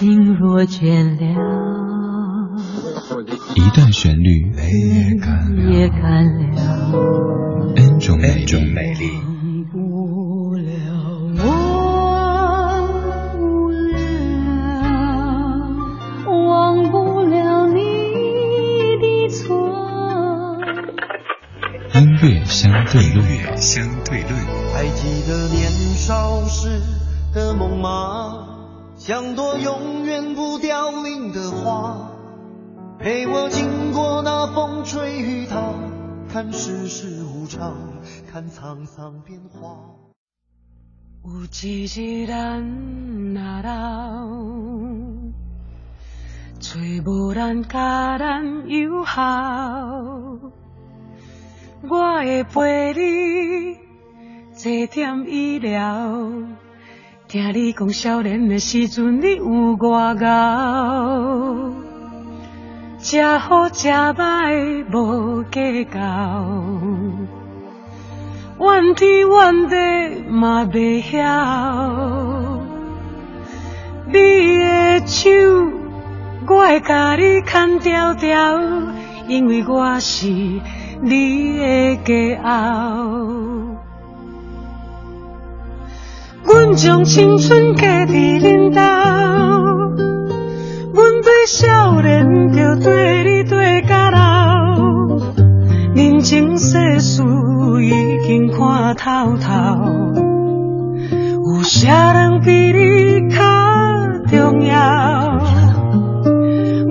心若倦了，一段旋律，一种美丽。音乐相对论。还记得年少时的梦吗？像朵永远不凋零的花，陪我经过那风吹雨打，看世事无常，看沧桑变化。有一日，咱难到，找无咱家咱友好，我会陪你坐点医疗。听你讲少年的时阵，你有外敖，食好食歹无计较，怨天怨地嘛袂晓。你的手，我会甲你牵条条，因为我是你的骄傲。将青春嫁在恁兜，阮对少年就跟你跟甲老，人情世事已经看透透，有啥人比你更重要？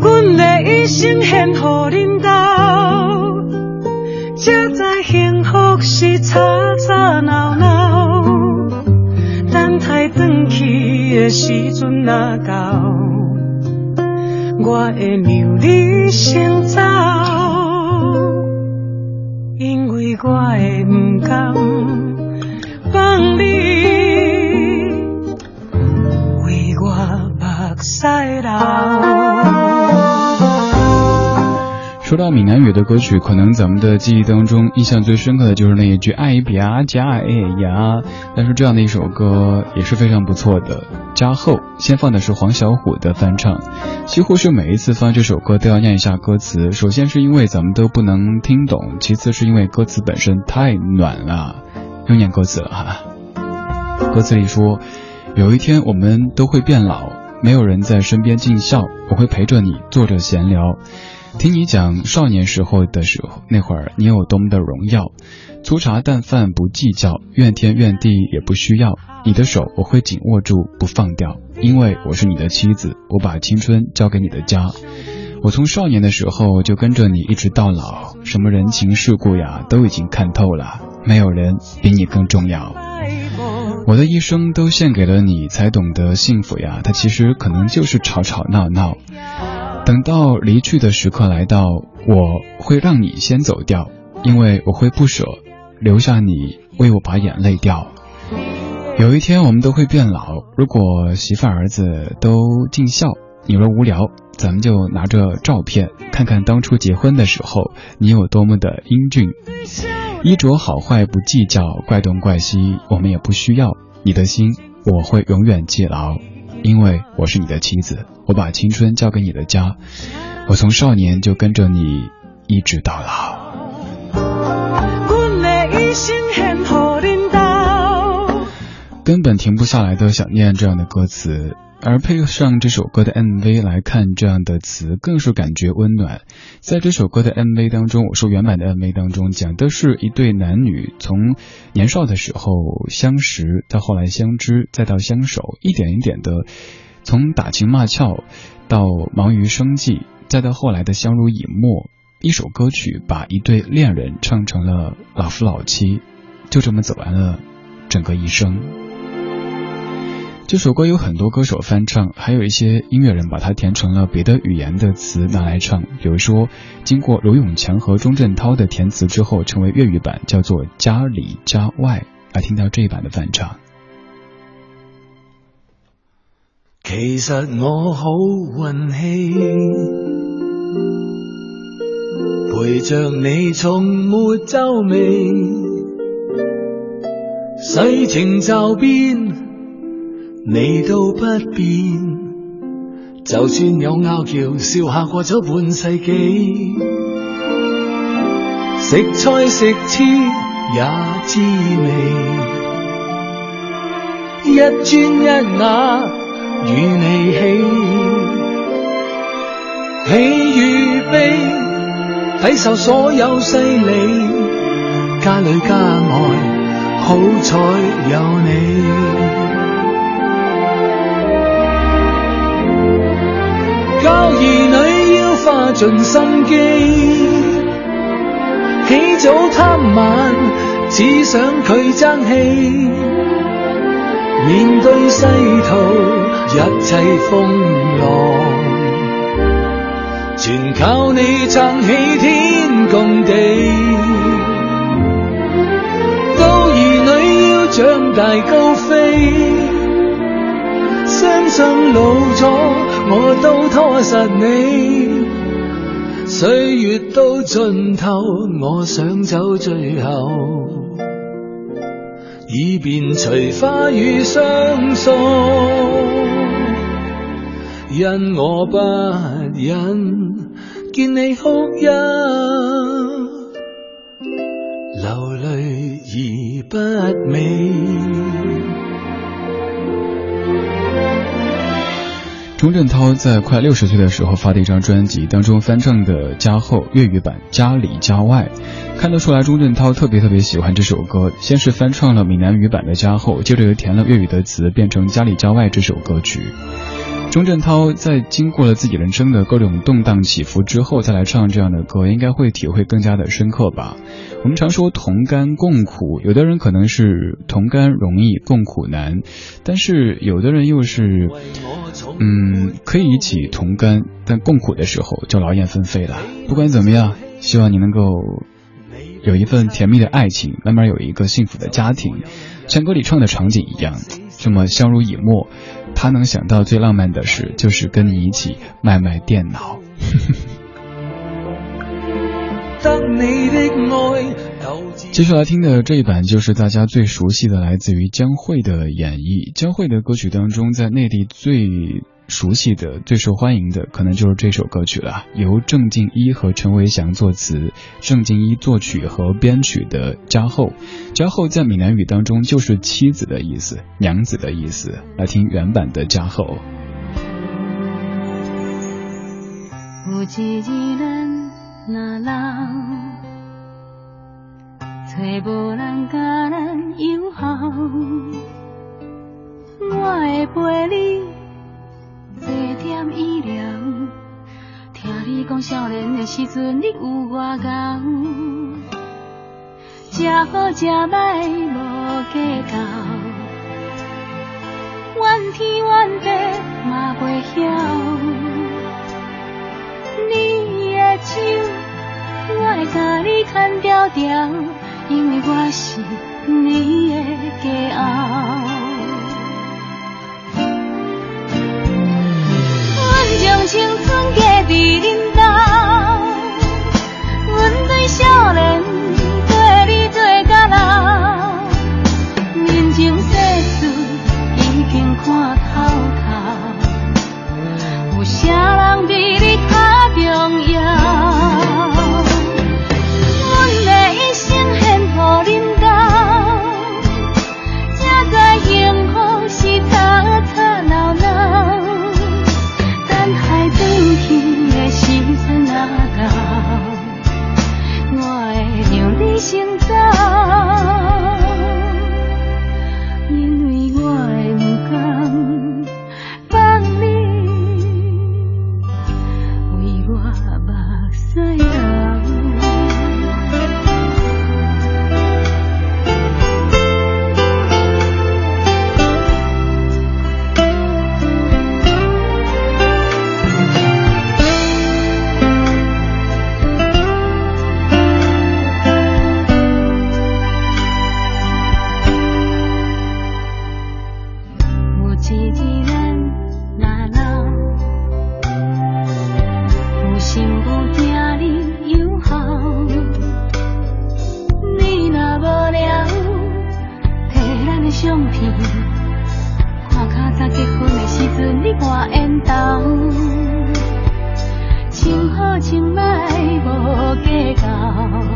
阮的一生献乎恁兜，才知幸福是吵早闹。时阵若到，我会让你先走，因为我会不甘放你为我目屎流。说到闽南语的歌曲，可能咱们的记忆当中印象最深刻的就是那一句“爱比啊加爱哎呀”，但是这样的一首歌也是非常不错的。加厚，先放的是黄小琥的翻唱。几乎是每一次放这首歌都要念一下歌词，首先是因为咱们都不能听懂，其次是因为歌词本身太暖了，又念歌词了哈。歌词里说：“有一天我们都会变老，没有人在身边尽孝，我会陪着你坐着闲聊。”听你讲少年时候的时候，那会儿你有多么的荣耀，粗茶淡饭不计较，怨天怨地也不需要。你的手我会紧握住不放掉，因为我是你的妻子。我把青春交给你的家，我从少年的时候就跟着你一直到老，什么人情世故呀都已经看透了。没有人比你更重要，我的一生都献给了你，才懂得幸福呀。它其实可能就是吵吵闹闹。等到离去的时刻来到，我会让你先走掉，因为我会不舍，留下你为我把眼泪掉。有一天我们都会变老，如果媳妇儿子都尽孝，你若无聊，咱们就拿着照片看看当初结婚的时候你有多么的英俊，衣着好坏不计较，怪东怪西我们也不需要，你的心我会永远记牢。因为我是你的妻子，我把青春交给你的家，我从少年就跟着你，一直到老。根本停不下来的想念，这样的歌词。而配上这首歌的 MV 来看，这样的词更是感觉温暖。在这首歌的 MV 当中，我说原版的 MV 当中讲的是一对男女从年少的时候相识，到后来相知，再到相守，一点一点的，从打情骂俏到忙于生计，再到后来的相濡以沫。一首歌曲把一对恋人唱成了老夫老妻，就这么走完了整个一生。这首歌有很多歌手翻唱，还有一些音乐人把它填成了别的语言的词拿来唱。比如说，经过罗永强和钟镇涛的填词之后，成为粤语版，叫做《家里家外》。来听到这一版的翻唱。其我好陪着你眉，你都不变，就算有拗撬，笑下过咗半世纪，食菜食痴也滋味。一砖一雅与你起，喜与悲，抵受所有势利，家里家外好彩有你。教儿女要花尽心机，起早贪晚，只想佢争气。面对世途一切风浪，全靠你撑起天共地。到儿女要长大高飞，相信老咗。我都拖实你，岁月都尽透，我想走最后，以便随花雨相送。因我不忍见你哭泣，流泪而不美。钟镇涛在快六十岁的时候发的一张专辑当中翻唱的《家后》粤语版《家里家外》，看得出来钟镇涛特别特别喜欢这首歌。先是翻唱了闽南语版的《家后》，接着又填了粤语的词，变成《家里家外》这首歌曲。钟镇涛在经过了自己人生的各种动荡起伏之后，再来唱这样的歌，应该会体会更加的深刻吧。我们常说同甘共苦，有的人可能是同甘容易共苦难，但是有的人又是，嗯，可以一起同甘，但共苦的时候就劳燕分飞了。不管怎么样，希望你能够有一份甜蜜的爱情，慢慢有一个幸福的家庭，像歌里唱的场景一样，这么相濡以沫。他能想到最浪漫的事，就是跟你一起卖卖电脑。接 下来听的这一版，就是大家最熟悉的，来自于江蕙的演绎。江蕙的歌曲当中，在内地最。熟悉的、最受欢迎的可能就是这首歌曲了，由郑敬一和陈维祥作词，郑敬一作曲和编曲的《家后》。家后在闽南语当中就是妻子的意思、娘子的意思。来听原版的《家后》。介好介歹无计较，怨天怨地嘛袂晓。你的手，我会甲你牵条条，因为我是你的骄傲。是咱若老，有孝，你若无聊，摕的相片，看早结婚的时阵，你缘好穿歹无计较。